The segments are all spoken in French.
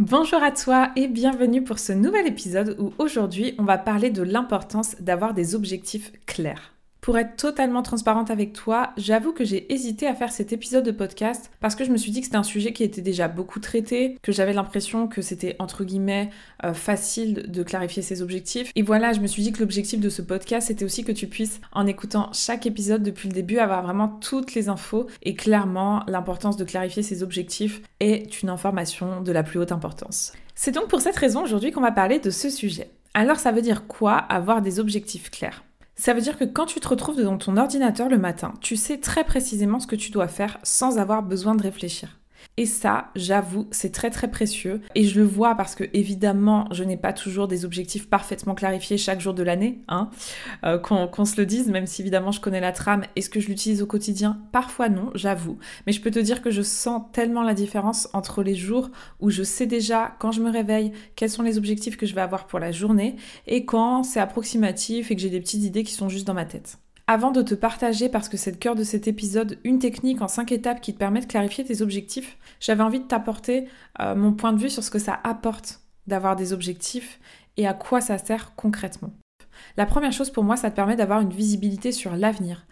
Bonjour à toi et bienvenue pour ce nouvel épisode où aujourd'hui on va parler de l'importance d'avoir des objectifs clairs. Pour être totalement transparente avec toi, j'avoue que j'ai hésité à faire cet épisode de podcast parce que je me suis dit que c'était un sujet qui était déjà beaucoup traité, que j'avais l'impression que c'était entre guillemets euh, facile de clarifier ses objectifs. Et voilà, je me suis dit que l'objectif de ce podcast c'était aussi que tu puisses, en écoutant chaque épisode depuis le début, avoir vraiment toutes les infos. Et clairement, l'importance de clarifier ses objectifs est une information de la plus haute importance. C'est donc pour cette raison aujourd'hui qu'on va parler de ce sujet. Alors ça veut dire quoi avoir des objectifs clairs? Ça veut dire que quand tu te retrouves devant ton ordinateur le matin, tu sais très précisément ce que tu dois faire sans avoir besoin de réfléchir. Et ça, j'avoue, c'est très très précieux. Et je le vois parce que évidemment, je n'ai pas toujours des objectifs parfaitement clarifiés chaque jour de l'année, hein, euh, qu'on se le dise, même si évidemment je connais la trame. Est-ce que je l'utilise au quotidien Parfois non, j'avoue. Mais je peux te dire que je sens tellement la différence entre les jours où je sais déjà, quand je me réveille, quels sont les objectifs que je vais avoir pour la journée, et quand c'est approximatif et que j'ai des petites idées qui sont juste dans ma tête. Avant de te partager, parce que c'est le cœur de cet épisode, une technique en 5 étapes qui te permet de clarifier tes objectifs, j'avais envie de t'apporter euh, mon point de vue sur ce que ça apporte d'avoir des objectifs et à quoi ça sert concrètement. La première chose pour moi, ça te permet d'avoir une visibilité sur l'avenir.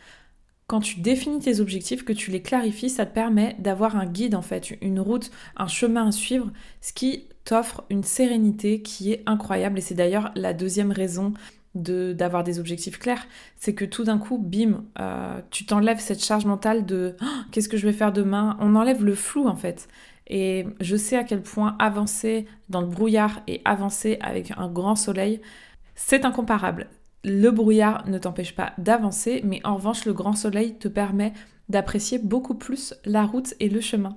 Quand tu définis tes objectifs, que tu les clarifies, ça te permet d'avoir un guide en fait, une route, un chemin à suivre, ce qui t'offre une sérénité qui est incroyable et c'est d'ailleurs la deuxième raison d'avoir des objectifs clairs, c'est que tout d'un coup, bim, euh, tu t'enlèves cette charge mentale de oh, qu'est-ce que je vais faire demain? On enlève le flou en fait. Et je sais à quel point avancer dans le brouillard et avancer avec un grand soleil, c'est incomparable. Le brouillard ne t'empêche pas d'avancer, mais en revanche, le grand soleil te permet d'apprécier beaucoup plus la route et le chemin.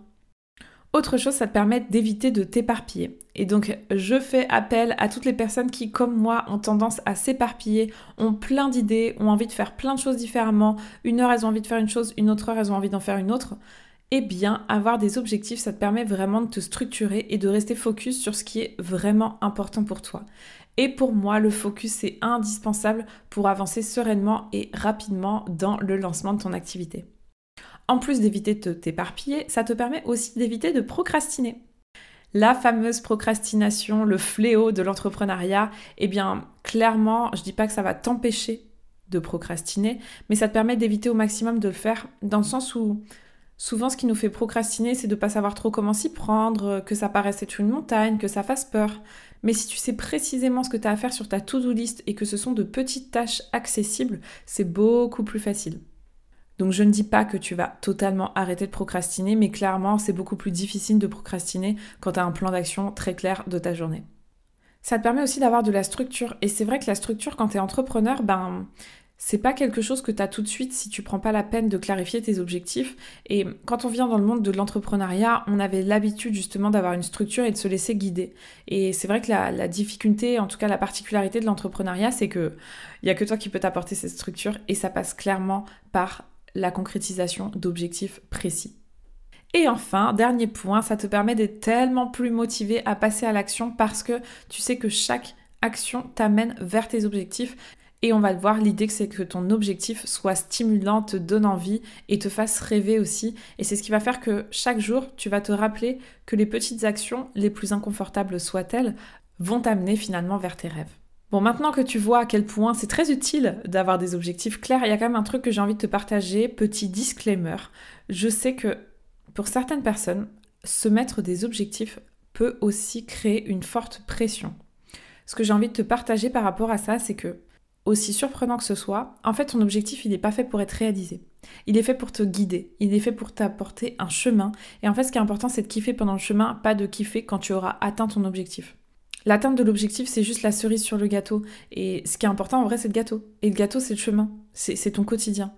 Autre chose, ça te permet d'éviter de t'éparpiller. Et donc, je fais appel à toutes les personnes qui, comme moi, ont tendance à s'éparpiller, ont plein d'idées, ont envie de faire plein de choses différemment. Une heure, elles ont envie de faire une chose, une autre heure, elles ont envie d'en faire une autre. Eh bien, avoir des objectifs, ça te permet vraiment de te structurer et de rester focus sur ce qui est vraiment important pour toi. Et pour moi, le focus est indispensable pour avancer sereinement et rapidement dans le lancement de ton activité en plus d'éviter de t'éparpiller, ça te permet aussi d'éviter de procrastiner. La fameuse procrastination, le fléau de l'entrepreneuriat, eh bien, clairement, je dis pas que ça va t'empêcher de procrastiner, mais ça te permet d'éviter au maximum de le faire dans le sens où souvent ce qui nous fait procrastiner, c'est de pas savoir trop comment s'y prendre, que ça paraisse être une montagne, que ça fasse peur. Mais si tu sais précisément ce que tu as à faire sur ta to-do list et que ce sont de petites tâches accessibles, c'est beaucoup plus facile. Donc je ne dis pas que tu vas totalement arrêter de procrastiner, mais clairement c'est beaucoup plus difficile de procrastiner quand tu as un plan d'action très clair de ta journée. Ça te permet aussi d'avoir de la structure. Et c'est vrai que la structure, quand tu es entrepreneur, ben, c'est pas quelque chose que tu as tout de suite si tu prends pas la peine de clarifier tes objectifs. Et quand on vient dans le monde de l'entrepreneuriat, on avait l'habitude justement d'avoir une structure et de se laisser guider. Et c'est vrai que la, difficulté, en tout cas la particularité de l'entrepreneuriat, c'est que il a que toi qui peux t'apporter cette structure et ça passe clairement par la concrétisation d'objectifs précis. Et enfin, dernier point, ça te permet d'être tellement plus motivé à passer à l'action parce que tu sais que chaque action t'amène vers tes objectifs. Et on va le voir, l'idée c'est que ton objectif soit stimulant, te donne envie et te fasse rêver aussi. Et c'est ce qui va faire que chaque jour, tu vas te rappeler que les petites actions, les plus inconfortables soient-elles, vont t'amener finalement vers tes rêves. Bon, maintenant que tu vois à quel point c'est très utile d'avoir des objectifs clairs, il y a quand même un truc que j'ai envie de te partager, petit disclaimer. Je sais que pour certaines personnes, se mettre des objectifs peut aussi créer une forte pression. Ce que j'ai envie de te partager par rapport à ça, c'est que, aussi surprenant que ce soit, en fait, ton objectif, il n'est pas fait pour être réalisé. Il est fait pour te guider, il est fait pour t'apporter un chemin. Et en fait, ce qui est important, c'est de kiffer pendant le chemin, pas de kiffer quand tu auras atteint ton objectif. L'atteinte de l'objectif, c'est juste la cerise sur le gâteau. Et ce qui est important, en vrai, c'est le gâteau. Et le gâteau, c'est le chemin. C'est ton quotidien.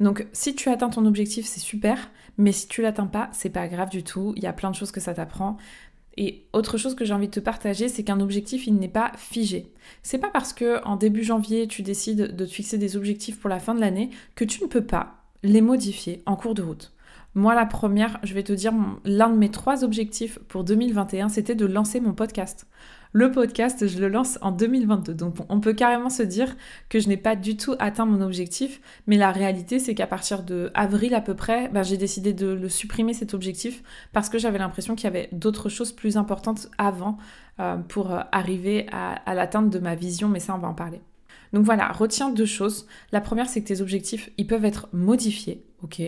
Donc, si tu atteins ton objectif, c'est super. Mais si tu l'atteins pas, c'est pas grave du tout. Il y a plein de choses que ça t'apprend. Et autre chose que j'ai envie de te partager, c'est qu'un objectif, il n'est pas figé. C'est pas parce que en début janvier, tu décides de te fixer des objectifs pour la fin de l'année que tu ne peux pas les modifier en cours de route. Moi, la première, je vais te dire, l'un de mes trois objectifs pour 2021, c'était de lancer mon podcast. Le podcast, je le lance en 2022. Donc on peut carrément se dire que je n'ai pas du tout atteint mon objectif, mais la réalité c'est qu'à partir de avril à peu près, ben, j'ai décidé de le supprimer cet objectif parce que j'avais l'impression qu'il y avait d'autres choses plus importantes avant euh, pour euh, arriver à, à l'atteinte de ma vision, mais ça on va en parler. Donc voilà, retiens deux choses. La première c'est que tes objectifs, ils peuvent être modifiés, ok?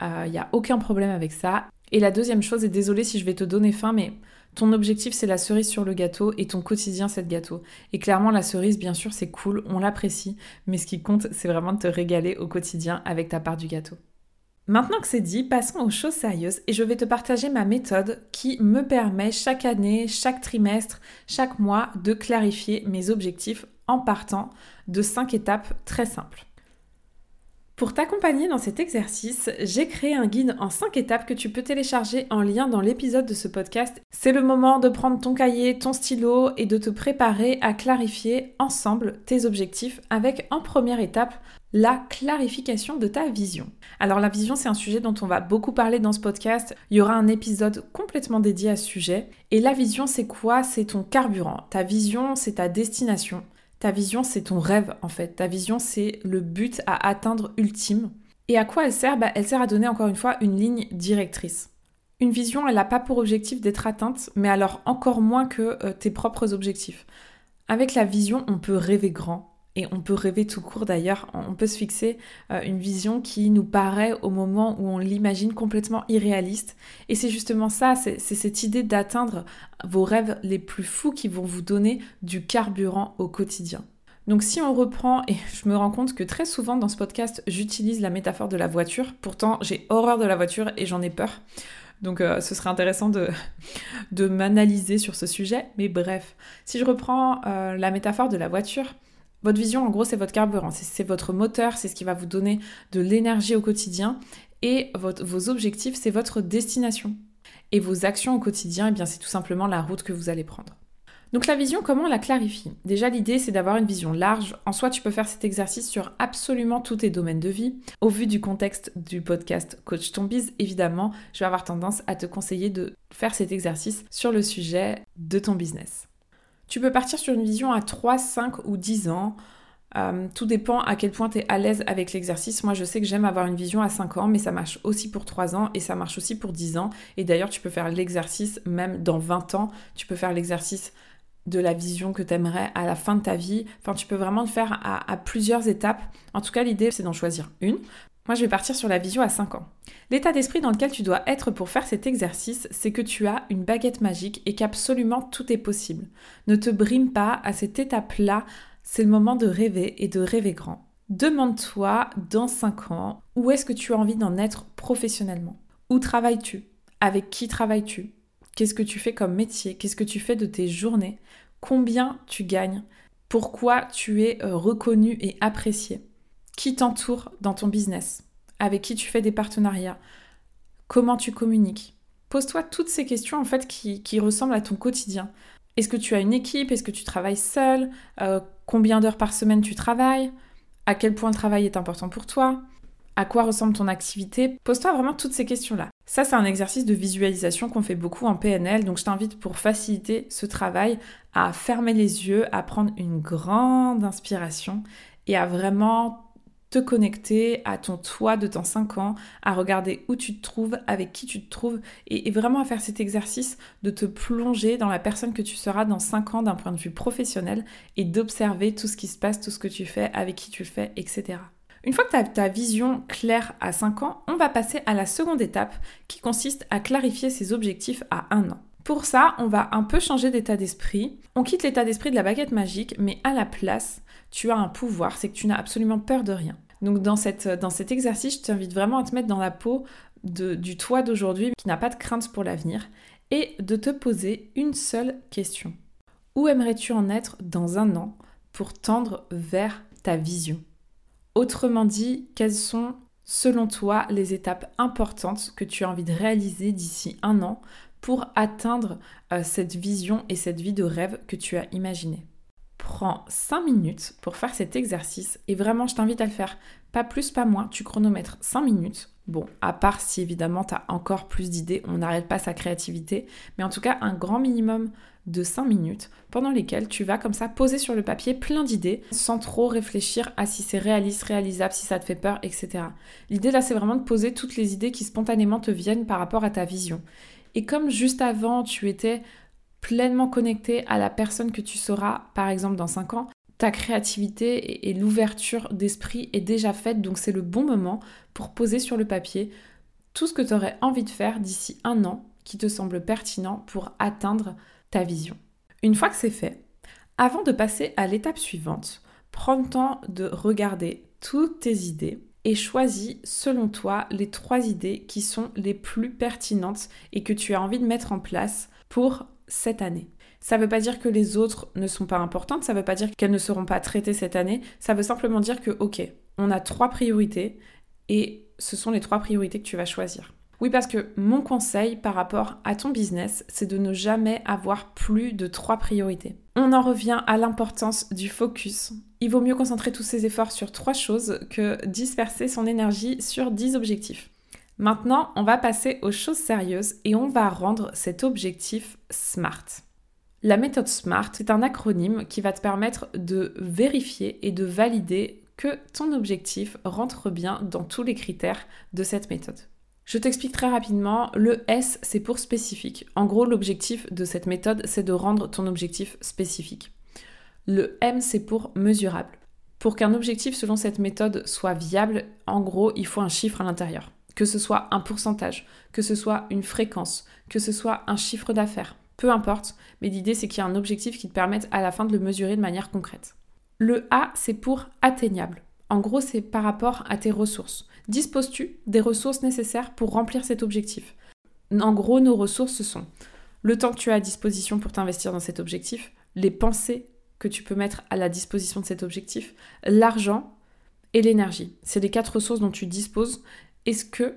Il euh, n'y a aucun problème avec ça. Et la deuxième chose, et désolée si je vais te donner faim, mais ton objectif, c'est la cerise sur le gâteau et ton quotidien, c'est le gâteau. Et clairement, la cerise, bien sûr, c'est cool, on l'apprécie, mais ce qui compte, c'est vraiment de te régaler au quotidien avec ta part du gâteau. Maintenant que c'est dit, passons aux choses sérieuses et je vais te partager ma méthode qui me permet chaque année, chaque trimestre, chaque mois de clarifier mes objectifs en partant de 5 étapes très simples. Pour t'accompagner dans cet exercice, j'ai créé un guide en 5 étapes que tu peux télécharger en lien dans l'épisode de ce podcast. C'est le moment de prendre ton cahier, ton stylo et de te préparer à clarifier ensemble tes objectifs avec en première étape la clarification de ta vision. Alors la vision, c'est un sujet dont on va beaucoup parler dans ce podcast. Il y aura un épisode complètement dédié à ce sujet. Et la vision, c'est quoi? C'est ton carburant. Ta vision, c'est ta destination. Ta vision, c'est ton rêve en fait. Ta vision, c'est le but à atteindre ultime. Et à quoi elle sert? Bah, Elle sert à donner encore une fois une ligne directrice. Une vision, elle n'a pas pour objectif d'être atteinte, mais alors encore moins que euh, tes propres objectifs. Avec la vision, on peut rêver grand, et on peut rêver tout court d'ailleurs, on peut se fixer euh, une vision qui nous paraît au moment où on l'imagine complètement irréaliste. Et c'est justement ça, c'est cette idée d'atteindre vos rêves les plus fous qui vont vous donner du carburant au quotidien. Donc si on reprend, et je me rends compte que très souvent dans ce podcast, j'utilise la métaphore de la voiture, pourtant j'ai horreur de la voiture et j'en ai peur. Donc euh, ce serait intéressant de, m'analyser sur ce sujet. Mais bref, si je reprends euh, la métaphore de la voiture, votre vision, en gros, c'est votre carburant, c'est votre moteur, c'est ce qui va vous donner de l'énergie au quotidien. Et vos objectifs, c'est votre destination. Et vos actions au quotidien, eh bien, c'est tout simplement la route que vous allez prendre. Donc la vision, comment on la clarifie? Déjà, l'idée, c'est d'avoir une vision large. En soi, tu peux faire cet exercice sur absolument tous tes domaines de vie. Au vu du contexte du podcast Coach Ton Biz, évidemment, je vais avoir tendance à te conseiller de faire cet exercice sur le sujet de ton business. Tu peux partir sur une vision à 3, 5 ou 10 ans. Euh, tout dépend à quel point tu es à l'aise avec l'exercice. Moi, je sais que j'aime avoir une vision à 5 ans, mais ça marche aussi pour 3 ans et ça marche aussi pour 10 ans. Et d'ailleurs, tu peux faire l'exercice même dans 20 ans. Tu peux faire l'exercice de la vision que tu aimerais à la fin de ta vie. Enfin, tu peux vraiment le faire à plusieurs étapes. En tout cas, l'idée, c'est d'en choisir une. Moi, je vais partir sur la vision à 5 ans. L'état d'esprit dans lequel tu dois être pour faire cet exercice, c'est que tu as une baguette magique et qu'absolument tout est possible. Ne te brime pas à cette étape-là, c'est le moment de rêver et de rêver grand. Demande-toi dans 5 ans où est-ce que tu as envie d'en être professionnellement? Où travailles-tu? Avec qui travailles-tu? Qu'est-ce que tu fais comme métier? Qu'est-ce que tu fais de tes journées? Combien tu gagnes? Pourquoi tu es euh, reconnu et apprécié? Qui t'entoure dans ton business Avec qui tu fais des partenariats Comment tu communiques. Pose-toi toutes ces questions en fait qui, ressemblent à ton quotidien. Est-ce que tu as une équipe? Est-ce que tu travailles seul? Euh, Combien d'heures par semaine tu travailles? À quel point le travail est important pour toi? À quoi ressemble ton activité? Pose-toi vraiment toutes ces questions-là. Ça, c'est un exercice de visualisation qu'on fait beaucoup en PNL, donc je t'invite pour faciliter ce travail à fermer les yeux, à prendre une grande inspiration et à vraiment te connecter à ton toi de temps 5 ans, à regarder où tu te trouves, avec qui tu te trouves, et, vraiment à faire cet exercice de te plonger dans la personne que tu seras dans 5 ans d'un point de vue professionnel et d'observer tout ce qui se passe, tout ce que tu fais, avec qui tu le fais, etc. Une fois que tu as ta vision claire à 5 ans, on va passer à la seconde étape qui consiste à clarifier ses objectifs à 1 an. Pour ça, on va un peu changer d'état d'esprit. On quitte l'état d'esprit de la baguette magique, mais à la place, tu as un pouvoir, c'est que tu n'as absolument peur de rien. Donc dans, cet exercice, je t'invite vraiment à te mettre dans la peau du toi d'aujourd'hui qui n'a pas de crainte pour l'avenir et de te poser une seule question. Où aimerais-tu en être dans un an pour tendre vers ta vision? Autrement dit, quelles sont selon toi les étapes importantes que tu as envie de réaliser d'ici un an pour atteindre euh, cette vision et cette vie de rêve que tu as imaginée. Prends 5 minutes pour faire cet exercice et vraiment je t'invite à le faire. Pas plus, pas moins, tu chronomètres 5 minutes. Bon, à part si évidemment tu as encore plus d'idées, on n'arrête pas sa créativité, mais en tout cas un grand minimum de 5 minutes pendant lesquelles tu vas comme ça poser sur le papier plein d'idées sans trop réfléchir à si c'est réaliste, réalisable, si ça te fait peur, etc. L'idée là c'est vraiment de poser toutes les idées qui spontanément te viennent par rapport à ta vision. Et comme juste avant tu étais pleinement connecté à la personne que tu seras, par exemple dans 5 ans, ta créativité et l'ouverture d'esprit est déjà faite, donc c'est le bon moment pour poser sur le papier tout ce que tu aurais envie de faire d'ici un an qui te semble pertinent pour atteindre ta vision. Une fois que c'est fait, avant de passer à l'étape suivante, prends le temps de regarder toutes tes idées et choisis selon toi les trois idées qui sont les plus pertinentes et que tu as envie de mettre en place pour cette année. Ça ne veut pas dire que les autres ne sont pas importantes, ça ne veut pas dire qu'elles ne seront pas traitées cette année, ça veut simplement dire que, ok, on a trois priorités et ce sont les trois priorités que tu vas choisir. Oui, parce que mon conseil par rapport à ton business, c'est de ne jamais avoir plus de trois priorités. On en revient à l'importance du focus. Il vaut mieux concentrer tous ses efforts sur trois choses que disperser son énergie sur dix objectifs. Maintenant, on va passer aux choses sérieuses et on va rendre cet objectif SMART. La méthode SMART est un acronyme qui va te permettre de vérifier et de valider que ton objectif rentre bien dans tous les critères de cette méthode. Je t'explique très rapidement, le S c'est pour spécifique. En gros, l'objectif de cette méthode, c'est de rendre ton objectif spécifique. Le M c'est pour mesurable. Pour qu'un objectif selon cette méthode soit viable, en gros, il faut un chiffre à l'intérieur. Que ce soit un pourcentage, que ce soit une fréquence, que ce soit un chiffre d'affaires, peu importe, mais l'idée c'est qu'il y a un objectif qui te permette à la fin de le mesurer de manière concrète. Le A, c'est pour atteignable. En gros, c'est par rapport à tes ressources. Disposes-tu des ressources nécessaires pour remplir cet objectif? En gros, nos ressources, ce sont le temps que tu as à disposition pour t'investir dans cet objectif, les pensées que tu peux mettre à la disposition de cet objectif, l'argent et l'énergie. C'est les quatre ressources dont tu disposes. Est-ce que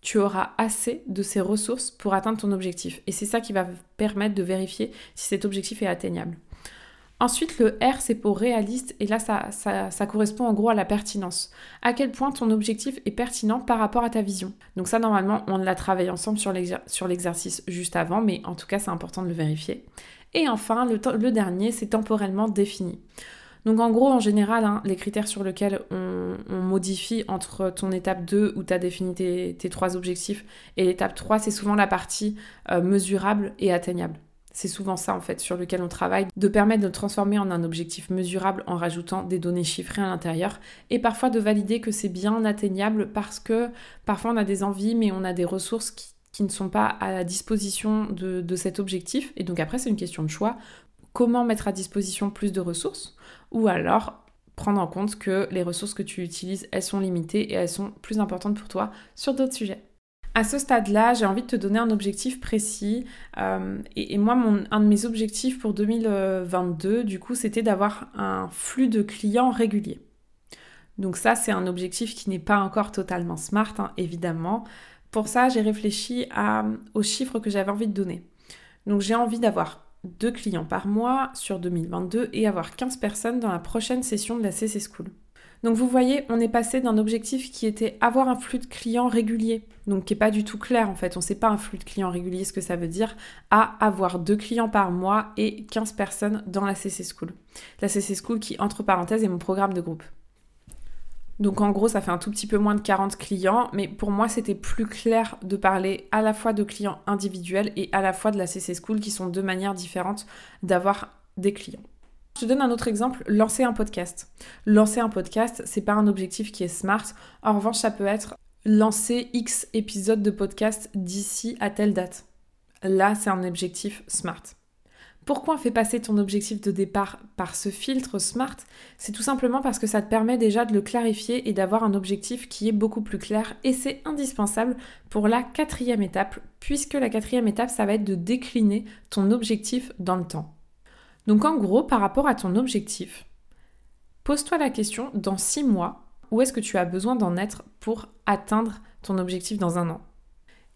tu auras assez de ces ressources pour atteindre ton objectif? Et c'est ça qui va permettre de vérifier si cet objectif est atteignable. Ensuite, le R, c'est pour réaliste, et là, ça, correspond en gros à la pertinence. À quel point ton objectif est pertinent par rapport à ta vision? Donc ça, normalement, on l'a travaillé ensemble sur l'exercice juste avant, mais en tout cas, c'est important de le vérifier. Et enfin, le, dernier, c'est temporellement défini. Donc en gros, en général, hein, les critères sur lesquels on, modifie entre ton étape 2 où tu as défini tes, trois objectifs et l'étape 3, c'est souvent la partie euh, mesurable et atteignable. C'est souvent ça en fait sur lequel on travaille, de permettre de transformer en un objectif mesurable en rajoutant des données chiffrées à l'intérieur et parfois de valider que c'est bien atteignable parce que parfois on a des envies mais on a des ressources qui, ne sont pas à la disposition de cet objectif et donc après c'est une question de choix. Comment mettre à disposition plus de ressources? Ou alors prendre en compte que les ressources que tu utilises elles sont limitées et elles sont plus importantes pour toi sur d'autres sujets. À ce stade-là, j'ai envie de te donner un objectif précis. Euh, et, moi, un de mes objectifs pour 2022, du coup, c'était d'avoir un flux de clients régulier. Donc ça, c'est un objectif qui n'est pas encore totalement smart, hein, évidemment. Pour ça, j'ai réfléchi aux chiffres que j'avais envie de donner. Donc j'ai envie d'avoir deux clients par mois sur 2022 et avoir 15 personnes dans la prochaine session de la CC School. Donc vous voyez, on est passé d'un objectif qui était avoir un flux de clients régulier, donc qui n'est pas du tout clair en fait, on ne sait pas un flux de clients régulier ce que ça veut dire, à avoir deux clients par mois et 15 personnes dans la CC School. La CC School qui, entre parenthèses, est mon programme de groupe. Donc en gros, ça fait un tout petit peu moins de 40 clients, mais pour moi, c'était plus clair de parler à la fois de clients individuels et à la fois de la CC School, qui sont deux manières différentes d'avoir des clients. Je te donne un autre exemple, lancer un podcast. Lancer un podcast, c'est pas un objectif qui est smart. En revanche, ça peut être lancer X épisodes de podcast d'ici à telle date. Là, c'est un objectif smart. Pourquoi on fait passer ton objectif de départ par ce filtre SMART C'est tout simplement parce que ça te permet déjà de le clarifier et d'avoir un objectif qui est beaucoup plus clair et c'est indispensable pour la quatrième étape puisque la quatrième étape ça va être de décliner ton objectif dans le temps. Donc en gros, par rapport à ton objectif, pose-toi la question dans six mois, où est-ce que tu as besoin d'en être pour atteindre ton objectif dans un an?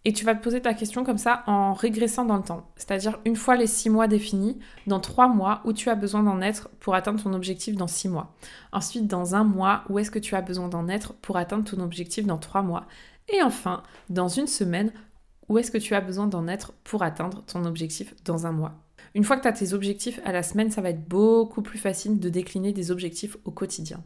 Et tu vas te poser ta question comme ça en régressant dans le temps. C'est-à-dire une fois les six mois définis, dans trois mois, où tu as besoin d'en être pour atteindre ton objectif dans six mois. Ensuite, dans un mois, où est-ce que tu as besoin d'en être pour atteindre ton objectif dans trois mois? Et enfin, dans une semaine, où est-ce que tu as besoin d'en être pour atteindre ton objectif dans un mois? Une fois que tu as tes objectifs à la semaine, ça va être beaucoup plus facile de décliner des objectifs au quotidien.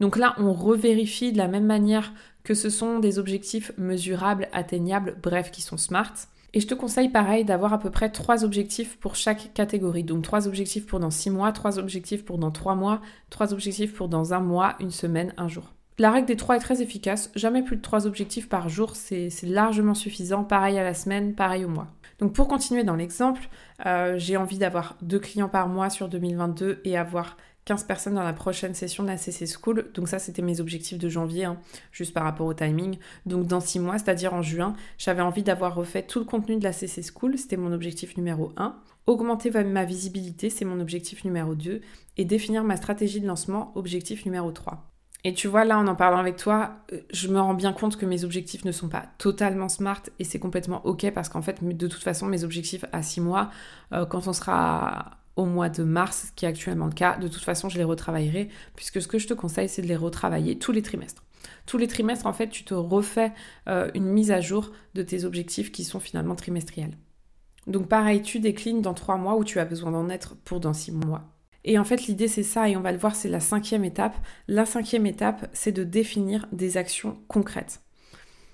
Donc là, on revérifie de la même manière que ce sont des objectifs mesurables, atteignables, bref, qui sont smart. Et je te conseille pareil d'avoir à peu près trois objectifs pour chaque catégorie. Donc trois objectifs pour dans six mois, trois objectifs pour dans trois mois, trois objectifs pour dans un mois, une semaine, un jour. La règle des trois est très efficace. Jamais plus de trois objectifs par jour, c'est largement suffisant. Pareil à la semaine, pareil au mois. Donc pour continuer dans l'exemple, euh, j'ai envie d'avoir deux clients par mois sur 2022 et avoir 15 personnes dans la prochaine session de la CC School. Donc ça, c'était mes objectifs de janvier, hein, juste par rapport au timing. Donc dans 6 mois, c'est-à-dire en juin, j'avais envie d'avoir refait tout le contenu de la CC School. C'était mon objectif numéro 1. Augmenter ma visibilité, c'est mon objectif numéro 2. Et définir ma stratégie de lancement, objectif numéro 3. Et tu vois, là, en en parlant avec toi, euh, je me rends bien compte que mes objectifs ne sont pas totalement smart et c'est complètement ok parce qu'en fait, de toute façon, mes objectifs à 6 mois, euh, quand on sera au mois de mars, qui est actuellement le cas. De toute façon, je les retravaillerai, puisque ce que je te conseille, c'est de les retravailler tous les trimestres. Tous les trimestres, en fait, tu te refais euh, une mise à jour de tes objectifs qui sont finalement trimestriels. Donc pareil, tu déclines dans trois mois où tu as besoin d'en être pour dans six mois. Et en fait, l'idée, c'est ça, et on va le voir, c'est la cinquième étape. La cinquième étape, c'est de définir des actions concrètes.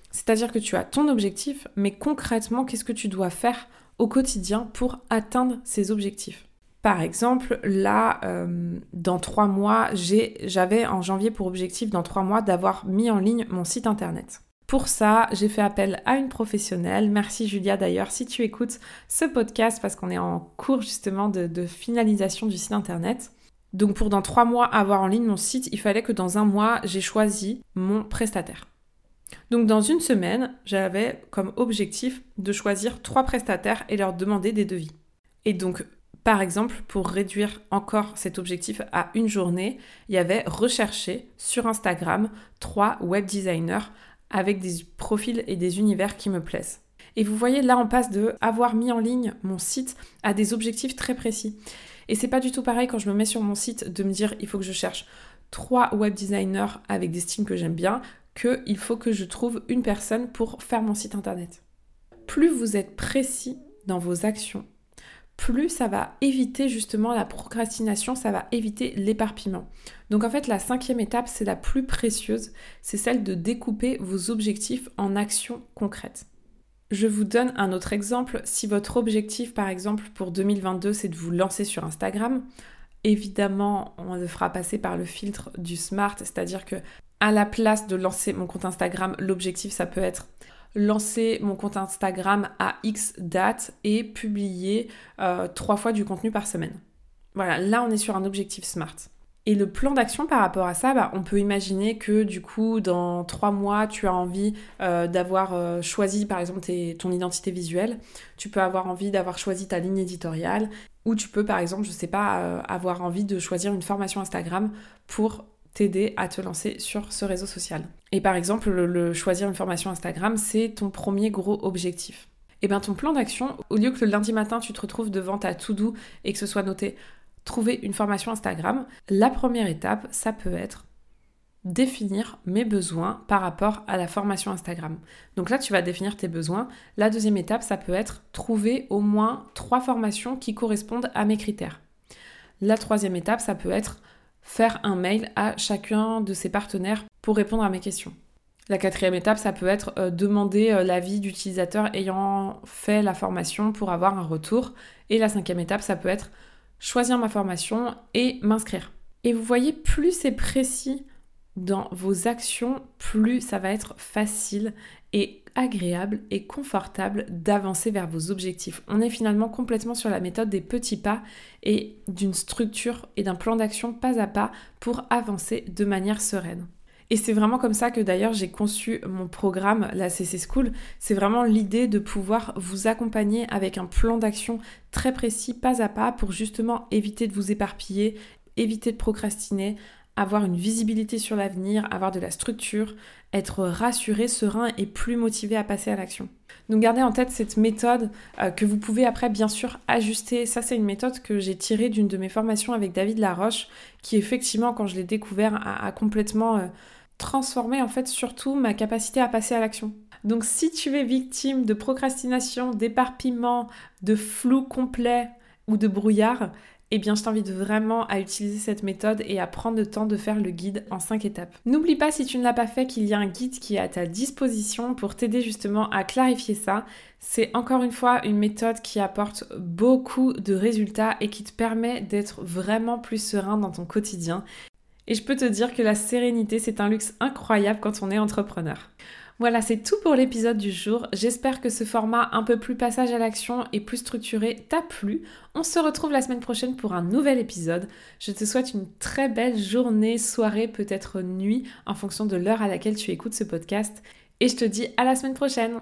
C'est-à-dire que tu as ton objectif, mais concrètement, qu'est-ce que tu dois faire au quotidien pour atteindre ces objectifs? Par exemple, là, euh, dans trois mois, j'avais en janvier pour objectif dans trois mois d'avoir mis en ligne mon site internet. Pour ça, j'ai fait appel à une professionnelle. Merci Julia d'ailleurs si tu écoutes ce podcast parce qu'on est en cours justement de, de, finalisation du site internet. Donc pour dans trois mois avoir en ligne mon site, il fallait que dans un mois, j'ai choisi mon prestataire. Donc dans une semaine, j'avais comme objectif de choisir trois prestataires et leur demander des devis. Et donc par exemple, pour réduire encore cet objectif à une journée, il y avait rechercher sur Instagram trois web designers avec des profils et des univers qui me plaisent. Et vous voyez, là, on passe de avoir mis en ligne mon site à des objectifs très précis. Et c'est pas du tout pareil quand je me mets sur mon site de me dire il faut que je cherche trois web designers avec des styles que j'aime bien, que il faut que je trouve une personne pour faire mon site internet. Plus vous êtes précis dans vos actions, plus ça va éviter justement la procrastination, ça va éviter l'éparpillement. Donc en fait, la cinquième étape, c'est la plus précieuse, c'est celle de découper vos objectifs en actions concrètes. Je vous donne un autre exemple. Si votre objectif, par exemple, pour 2022, c'est de vous lancer sur Instagram, évidemment, on le fera passer par le filtre du SMART, c'est-à-dire que à la place de lancer mon compte Instagram, l'objectif, ça peut être lancer mon compte Instagram à X date et publier euh, trois fois du contenu par semaine. Voilà, là on est sur un objectif SMART. Et le plan d'action par rapport à ça, bah, on peut imaginer que du coup, dans trois mois, tu as envie euh, d'avoir euh, choisi par exemple ton identité visuelle, tu peux avoir envie d'avoir choisi ta ligne éditoriale, ou tu peux par exemple, je sais pas, avoir envie de choisir une formation Instagram pour t'aider à te lancer sur ce réseau social. Et par exemple, le, choisir une formation Instagram, c'est ton premier gros objectif. Et bien ton plan d'action, au lieu que le lundi matin tu te retrouves devant ta to-do et que ce soit noté trouver une formation Instagram, la première étape, ça peut être définir mes besoins par rapport à la formation Instagram. Donc là, tu vas définir tes besoins. La deuxième étape, ça peut être trouver au moins trois formations qui correspondent à mes critères. La troisième étape, ça peut être faire un mail à chacun de ses partenaires pour répondre à mes questions. La quatrième étape, ça peut être euh, demander euh, l'avis d'utilisateurs ayant fait la formation pour avoir un retour. Et la cinquième étape, ça peut être choisir ma formation et m'inscrire. Et vous voyez, plus c'est précis dans vos actions, plus ça va être facile et agréable et confortable d'avancer vers vos objectifs. On est finalement complètement sur la méthode des petits pas et d'une structure et d'un plan d'action pas à pas pour avancer de manière sereine. Et c'est vraiment comme ça que d'ailleurs j'ai conçu mon programme, la CC School. C'est vraiment l'idée de pouvoir vous accompagner avec un plan d'action très précis, pas à pas, pour justement éviter de vous éparpiller, éviter de procrastiner, avoir une visibilité sur l'avenir, avoir de la structure, être rassuré, serein et plus motivé à passer à l'action. Donc gardez en tête cette méthode euh, que vous pouvez après bien sûr ajuster. Ça c'est une méthode que j'ai tirée d'une de mes formations avec David Laroche qui effectivement quand je l'ai découvert a, complètement euh, transformé en fait surtout ma capacité à passer à l'action. Donc si tu es victime de procrastination, d'éparpillement, de flou complet ou de brouillard, eh bien je t'invite vraiment à utiliser cette méthode et à prendre le temps de faire le guide en 5 étapes. N'oublie pas si tu ne l'as pas fait qu'il y a un guide qui est à ta disposition pour t'aider justement à clarifier ça. C'est encore une fois une méthode qui apporte beaucoup de résultats et qui te permet d'être vraiment plus serein dans ton quotidien. Et je peux te dire que la sérénité, c'est un luxe incroyable quand on est entrepreneur. Voilà, c'est tout pour l'épisode du jour. J'espère que ce format un peu plus passage à l'action et plus structuré t'a plu. On se retrouve la semaine prochaine pour un nouvel épisode. Je te souhaite une très belle journée, soirée, peut-être nuit, en fonction de l'heure à laquelle tu écoutes ce podcast. Et je te dis à la semaine prochaine.